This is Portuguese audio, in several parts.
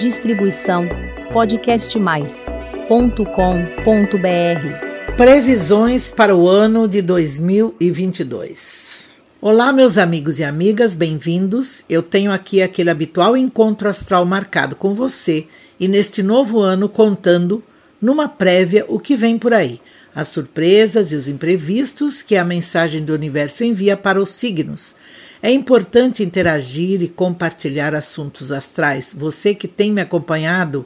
Distribuição podcastmais.com.br. Previsões para o ano de 2022. Olá, meus amigos e amigas, bem-vindos. Eu tenho aqui aquele habitual encontro astral marcado com você e neste novo ano contando numa prévia o que vem por aí, as surpresas e os imprevistos que a mensagem do universo envia para os signos. É importante interagir e compartilhar assuntos astrais. Você que tem me acompanhado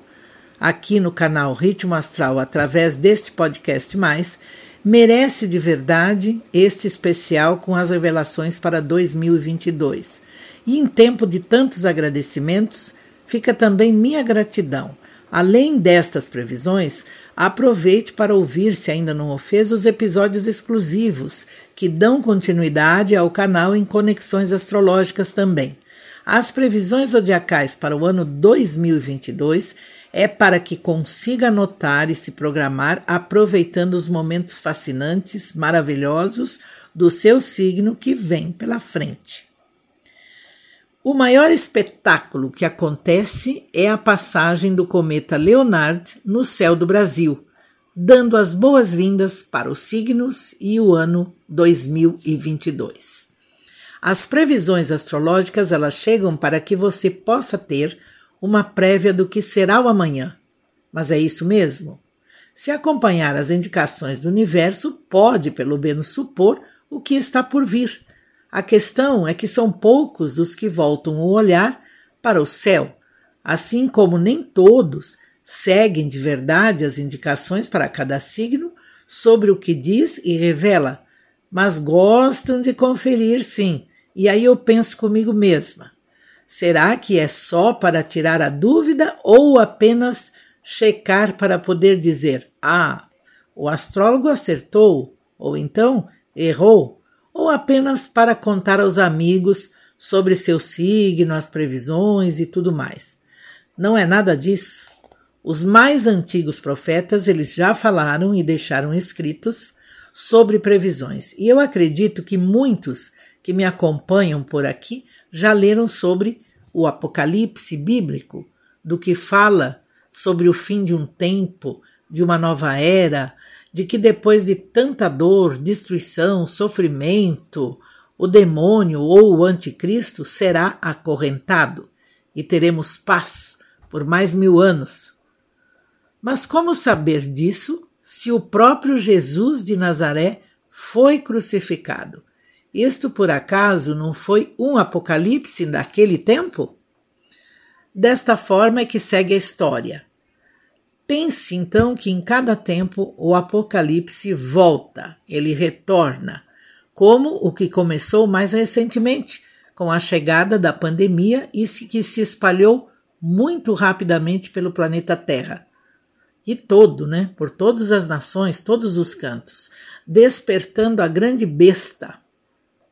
aqui no canal Ritmo Astral através deste podcast mais, merece de verdade este especial com as revelações para 2022. E em tempo de tantos agradecimentos, fica também minha gratidão Além destas previsões, aproveite para ouvir, se ainda não o fez, os episódios exclusivos que dão continuidade ao canal em conexões astrológicas também. As previsões zodiacais para o ano 2022 é para que consiga anotar e se programar aproveitando os momentos fascinantes, maravilhosos do seu signo que vem pela frente. O maior espetáculo que acontece é a passagem do cometa Leonard no céu do Brasil, dando as boas-vindas para os signos e o ano 2022. As previsões astrológicas elas chegam para que você possa ter uma prévia do que será o amanhã. Mas é isso mesmo? Se acompanhar as indicações do universo, pode pelo menos supor o que está por vir a questão é que são poucos os que voltam o olhar para o céu, assim como nem todos seguem de verdade as indicações para cada signo sobre o que diz e revela, mas gostam de conferir sim. E aí eu penso comigo mesma: será que é só para tirar a dúvida ou apenas checar para poder dizer, ah, o astrólogo acertou, ou então errou? Ou apenas para contar aos amigos sobre seu signo, as previsões e tudo mais. Não é nada disso. Os mais antigos profetas, eles já falaram e deixaram escritos sobre previsões. E eu acredito que muitos que me acompanham por aqui já leram sobre o Apocalipse bíblico, do que fala sobre o fim de um tempo, de uma nova era, de que depois de tanta dor, destruição, sofrimento, o demônio ou o anticristo será acorrentado e teremos paz por mais mil anos. Mas como saber disso se o próprio Jesus de Nazaré foi crucificado? Isto por acaso não foi um apocalipse daquele tempo? Desta forma é que segue a história. Pense então que em cada tempo o Apocalipse volta, ele retorna, como o que começou mais recentemente, com a chegada da pandemia e que se espalhou muito rapidamente pelo planeta Terra. E todo, né, por todas as nações, todos os cantos, despertando a grande besta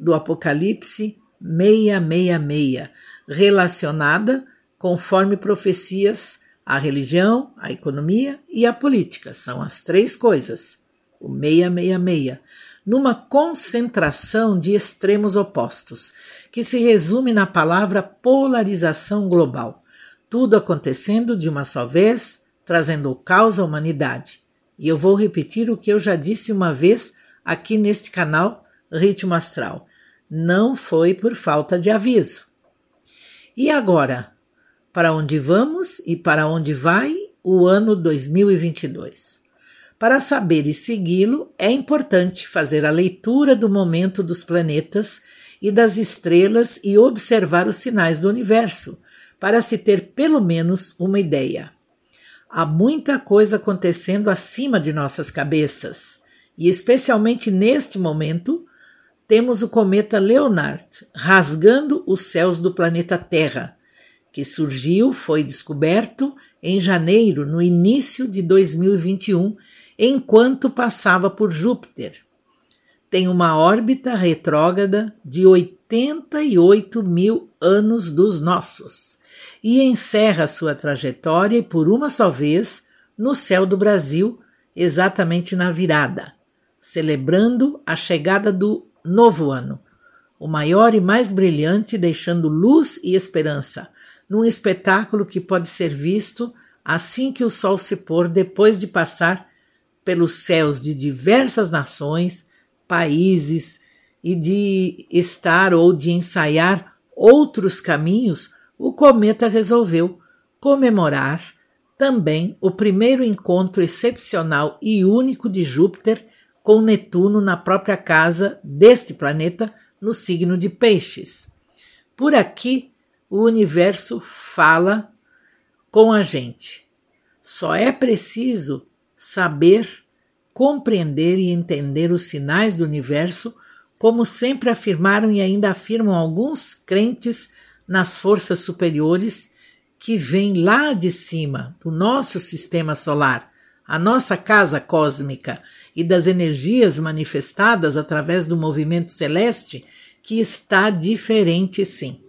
do Apocalipse 666, relacionada, conforme profecias, a religião, a economia e a política são as três coisas. O 666, numa concentração de extremos opostos, que se resume na palavra polarização global. Tudo acontecendo de uma só vez, trazendo caos à humanidade. E eu vou repetir o que eu já disse uma vez aqui neste canal Ritmo Astral. Não foi por falta de aviso. E agora, para onde vamos e para onde vai o ano 2022. Para saber e segui-lo, é importante fazer a leitura do momento dos planetas e das estrelas e observar os sinais do universo, para se ter pelo menos uma ideia. Há muita coisa acontecendo acima de nossas cabeças, e especialmente neste momento, temos o cometa Leonard rasgando os céus do planeta Terra que surgiu, foi descoberto em janeiro, no início de 2021, enquanto passava por Júpiter. Tem uma órbita retrógrada de 88 mil anos dos nossos e encerra sua trajetória por uma só vez no céu do Brasil, exatamente na virada, celebrando a chegada do novo ano, o maior e mais brilhante, deixando luz e esperança num espetáculo que pode ser visto assim que o sol se pôr, depois de passar pelos céus de diversas nações, países e de estar ou de ensaiar outros caminhos, o cometa resolveu comemorar também o primeiro encontro excepcional e único de Júpiter com Netuno na própria casa deste planeta, no signo de Peixes. Por aqui, o universo fala com a gente. Só é preciso saber compreender e entender os sinais do universo, como sempre afirmaram e ainda afirmam alguns crentes nas forças superiores que vêm lá de cima do nosso sistema solar, a nossa casa cósmica e das energias manifestadas através do movimento celeste, que está diferente sim.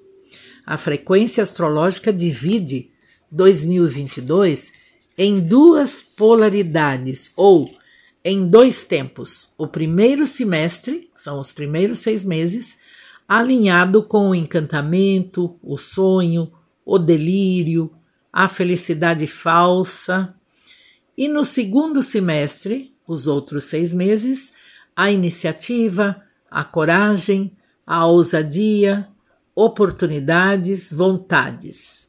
A frequência astrológica divide 2022 em duas polaridades ou em dois tempos. O primeiro semestre, são os primeiros seis meses, alinhado com o encantamento, o sonho, o delírio, a felicidade falsa. E no segundo semestre, os outros seis meses, a iniciativa, a coragem, a ousadia, oportunidades, vontades,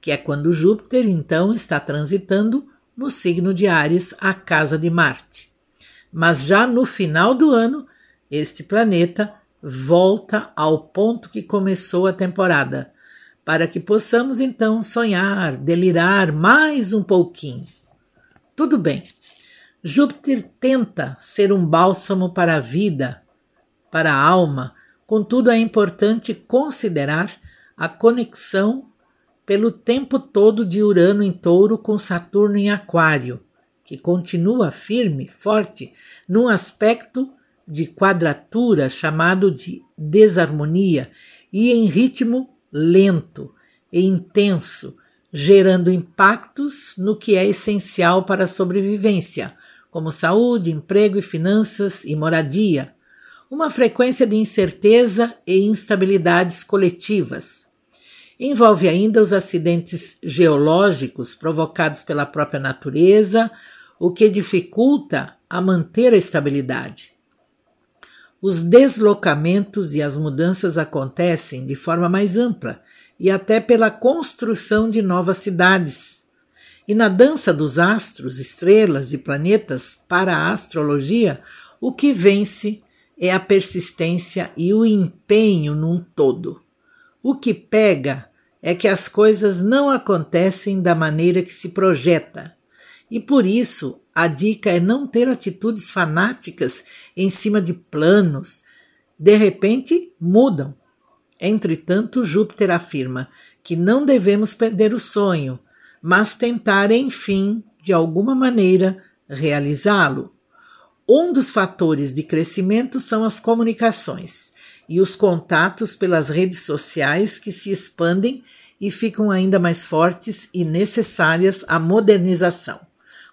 que é quando Júpiter então está transitando no signo de Ares, a casa de Marte. Mas já no final do ano, este planeta volta ao ponto que começou a temporada, para que possamos então sonhar, delirar mais um pouquinho. Tudo bem. Júpiter tenta ser um bálsamo para a vida, para a alma, contudo é importante considerar a conexão pelo tempo todo de Urano em Touro com Saturno em Aquário, que continua firme, forte, num aspecto de quadratura chamado de desarmonia e em ritmo lento e intenso, gerando impactos no que é essencial para a sobrevivência, como saúde, emprego e finanças e moradia, uma frequência de incerteza e instabilidades coletivas. Envolve ainda os acidentes geológicos provocados pela própria natureza, o que dificulta a manter a estabilidade. Os deslocamentos e as mudanças acontecem de forma mais ampla e até pela construção de novas cidades. E na dança dos astros, estrelas e planetas para a astrologia, o que vence é a persistência e o empenho num todo. O que pega é que as coisas não acontecem da maneira que se projeta. E por isso a dica é não ter atitudes fanáticas em cima de planos. De repente mudam. Entretanto, Júpiter afirma que não devemos perder o sonho, mas tentar, enfim, de alguma maneira, realizá-lo. Um dos fatores de crescimento são as comunicações e os contatos pelas redes sociais que se expandem e ficam ainda mais fortes e necessárias à modernização.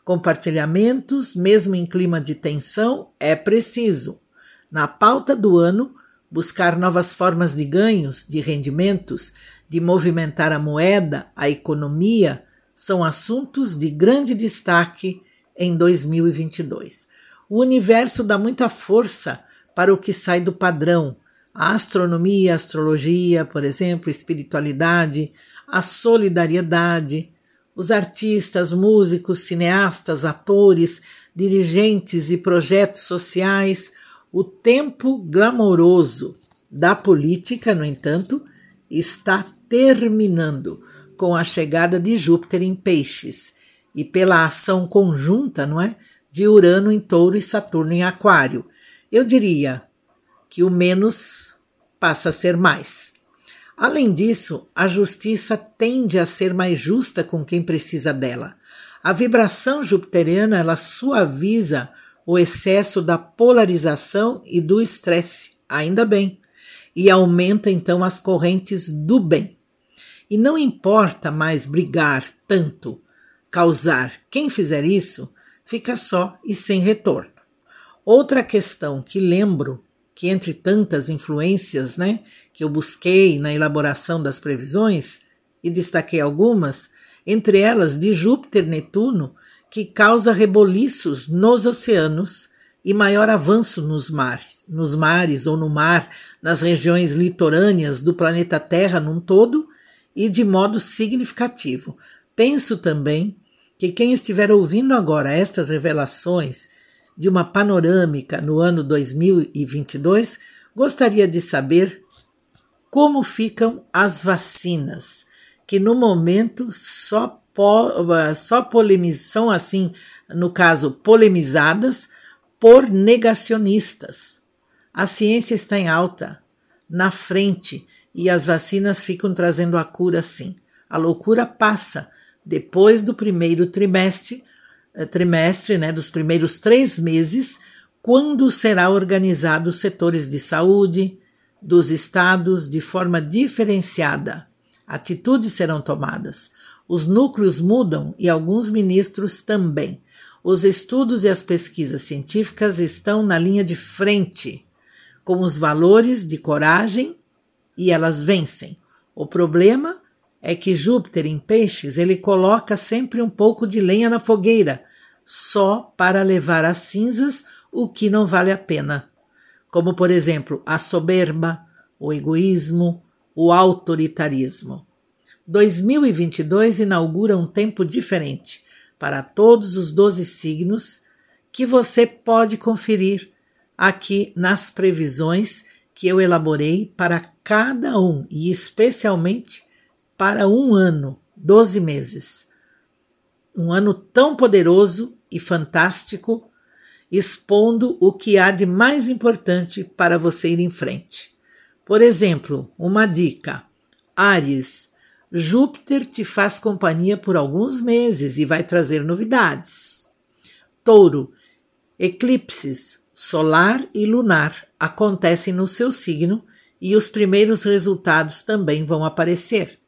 Compartilhamentos, mesmo em clima de tensão, é preciso. Na pauta do ano, buscar novas formas de ganhos, de rendimentos, de movimentar a moeda, a economia, são assuntos de grande destaque em 2022. O universo dá muita força para o que sai do padrão. A astronomia, a astrologia, por exemplo, espiritualidade, a solidariedade, os artistas, músicos, cineastas, atores, dirigentes e projetos sociais, o tempo glamouroso da política, no entanto, está terminando com a chegada de Júpiter em Peixes. E pela ação conjunta, não é, de Urano em Touro e Saturno em Aquário. Eu diria que o menos passa a ser mais. Além disso, a justiça tende a ser mais justa com quem precisa dela. A vibração jupiteriana ela suaviza o excesso da polarização e do estresse, ainda bem, e aumenta então as correntes do bem. E não importa mais brigar tanto, causar. Quem fizer isso fica só e sem retorno. Outra questão que lembro que entre tantas influências, né, que eu busquei na elaboração das previsões e destaquei algumas, entre elas de Júpiter Netuno, que causa reboliços nos oceanos e maior avanço nos mares, nos mares ou no mar, nas regiões litorâneas do planeta Terra num todo e de modo significativo. Penso também que quem estiver ouvindo agora estas revelações de uma panorâmica no ano 2022 gostaria de saber como ficam as vacinas, que no momento só, po, só polemizam assim, no caso, polemizadas por negacionistas. A ciência está em alta, na frente, e as vacinas ficam trazendo a cura sim. A loucura passa depois do primeiro trimestre, eh, trimestre, né, dos primeiros três meses, quando será organizado os setores de saúde dos estados de forma diferenciada. Atitudes serão tomadas. Os núcleos mudam e alguns ministros também. Os estudos e as pesquisas científicas estão na linha de frente, com os valores de coragem e elas vencem. O problema é que Júpiter em peixes ele coloca sempre um pouco de lenha na fogueira, só para levar às cinzas o que não vale a pena, como por exemplo a soberba, o egoísmo, o autoritarismo. 2022 inaugura um tempo diferente para todos os 12 signos que você pode conferir aqui nas previsões que eu elaborei para cada um e especialmente para um ano, 12 meses. Um ano tão poderoso e fantástico, expondo o que há de mais importante para você ir em frente. Por exemplo, uma dica: Ares, Júpiter te faz companhia por alguns meses e vai trazer novidades. Touro, eclipses solar e lunar acontecem no seu signo e os primeiros resultados também vão aparecer.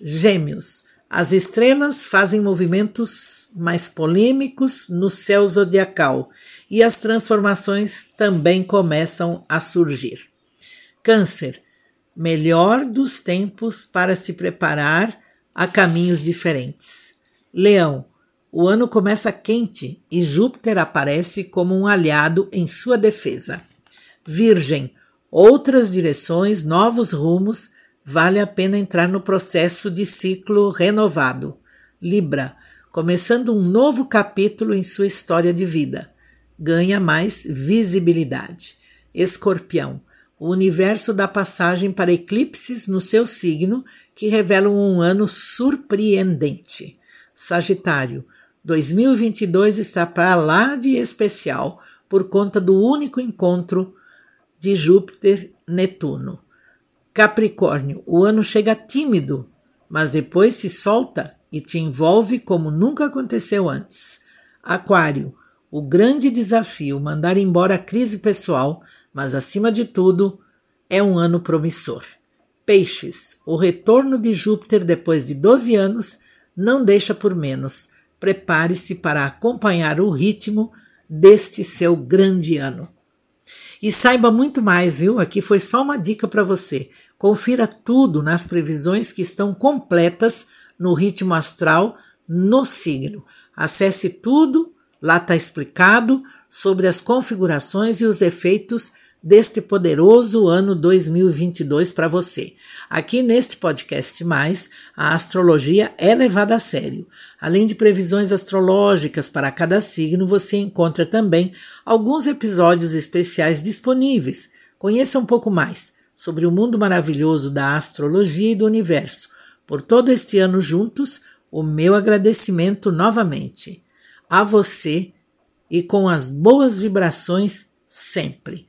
Gêmeos, as estrelas fazem movimentos mais polêmicos no céu zodiacal e as transformações também começam a surgir. Câncer, melhor dos tempos para se preparar a caminhos diferentes. Leão, o ano começa quente e Júpiter aparece como um aliado em sua defesa. Virgem, outras direções, novos rumos, vale a pena entrar no processo de ciclo renovado. Libra, começando um novo capítulo em sua história de vida. Ganha mais visibilidade. Escorpião, o universo dá passagem para eclipses no seu signo que revelam um ano surpreendente. Sagitário, 2022 está para lá de especial por conta do único encontro de Júpiter-Netuno. Capricórnio, o ano chega tímido, mas depois se solta e te envolve como nunca aconteceu antes. Aquário, o grande desafio mandar embora a crise pessoal mas acima de tudo, é um ano promissor. Peixes, o retorno de Júpiter depois de 12 anos não deixa por menos. Prepare-se para acompanhar o ritmo deste seu grande ano. E saiba muito mais, viu? Aqui foi só uma dica para você. Confira tudo nas previsões que estão completas no ritmo astral no signo. Acesse tudo Lá está explicado sobre as configurações e os efeitos deste poderoso ano 2022 para você. Aqui neste podcast mais, a astrologia é levada a sério. Além de previsões astrológicas para cada signo, você encontra também alguns episódios especiais disponíveis. Conheça um pouco mais sobre o mundo maravilhoso da astrologia e do universo. Por todo este ano juntos, o meu agradecimento novamente a você e com as boas vibrações sempre.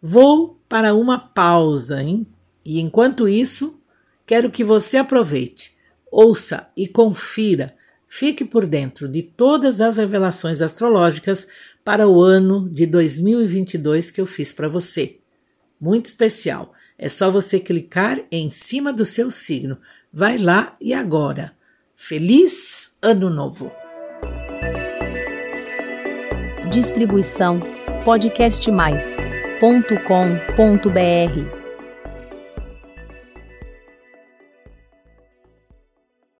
Vou para uma pausa, hein? E enquanto isso, quero que você aproveite, ouça e confira, fique por dentro de todas as revelações astrológicas para o ano de 2022 que eu fiz para você. Muito especial. É só você clicar em cima do seu signo. Vai lá e agora. Feliz Ano Novo! Distribuição podcastmais.com.br